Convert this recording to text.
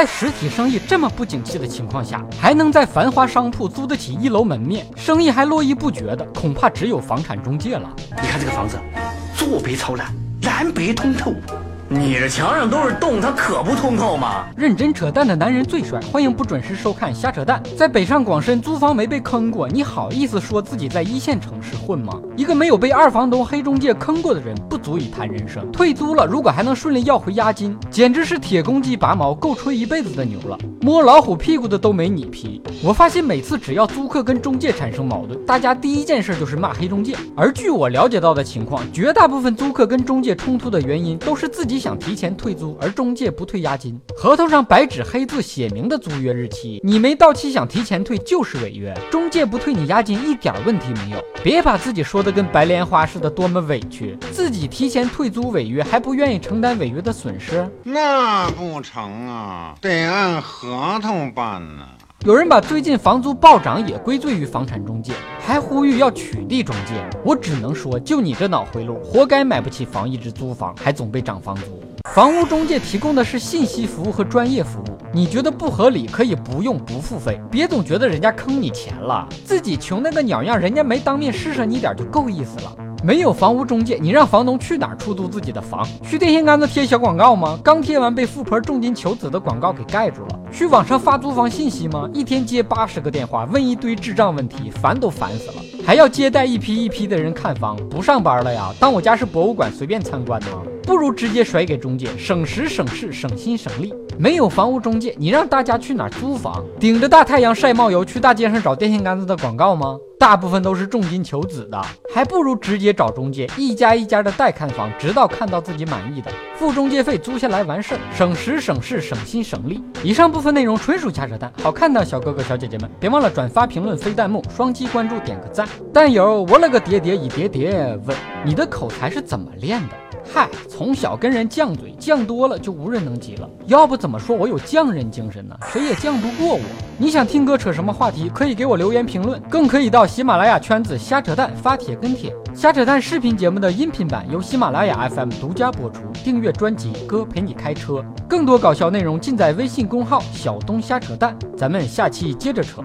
在实体生意这么不景气的情况下，还能在繁华商铺租得起一楼门面，生意还络绎不绝的，恐怕只有房产中介了。你看这个房子，坐北朝南，南北通透。你这墙上都是洞，它可不通透吗？认真扯淡的男人最帅，欢迎不准时收看瞎扯淡。在北上广深租房没被坑过，你好意思说自己在一线城市混吗？一个没有被二房东黑中介坑过的人，不足以谈人生。退租了，如果还能顺利要回押金，简直是铁公鸡拔毛，够吹一辈子的牛了。摸老虎屁股的都没你皮。我发现每次只要租客跟中介产生矛盾，大家第一件事就是骂黑中介。而据我了解到的情况，绝大部分租客跟中介冲突的原因都是自己。想提前退租，而中介不退押金，合同上白纸黑字写明的租约日期，你没到期想提前退就是违约。中介不退你押金一点问题没有，别把自己说的跟白莲花似的，多么委屈，自己提前退租违约还不愿意承担违约的损失，那不成啊，得按合同办呢。有人把最近房租暴涨也归罪于房产中介，还呼吁要取缔中介。我只能说，就你这脑回路，活该买不起房，一直租房，还总被涨房租。房屋中介提供的是信息服务和专业服务，你觉得不合理，可以不用不付费，别总觉得人家坑你钱了，自己穷那个鸟样，人家没当面施舍你点就够意思了。没有房屋中介，你让房东去哪儿出租自己的房？去电线杆子贴小广告吗？刚贴完被富婆重金求子的广告给盖住了。去网上发租房信息吗？一天接八十个电话，问一堆智障问题，烦都烦死了。还要接待一批一批的人看房，不上班了呀？当我家是博物馆随便参观的吗？不如直接甩给中介，省时省事省心省力。没有房屋中介，你让大家去哪儿租房？顶着大太阳晒冒油去大街上找电线杆子的广告吗？大部分都是重金求子的，还不如直接找中介，一家一家的带看房，直到看到自己满意的，付中介费租下来完事儿，省时省事省心省力。以上部分内容纯属瞎扯淡，好看的小哥哥小姐姐们，别忘了转发、评论、飞弹幕、双击关注、点个赞。但有我了个爹爹一叠叠问，你的口才是怎么练的？嗨，从小跟人犟嘴，犟多了就无人能及了。要不怎么说我有匠人精神呢？谁也犟不过我。你想听哥扯什么话题，可以给我留言评论，更可以到喜马拉雅圈子瞎扯淡发帖跟帖。瞎扯淡视频节目的音频版由喜马拉雅 FM 独家播出。订阅专辑，哥陪你开车。更多搞笑内容尽在微信公号小东瞎扯淡。咱们下期接着扯。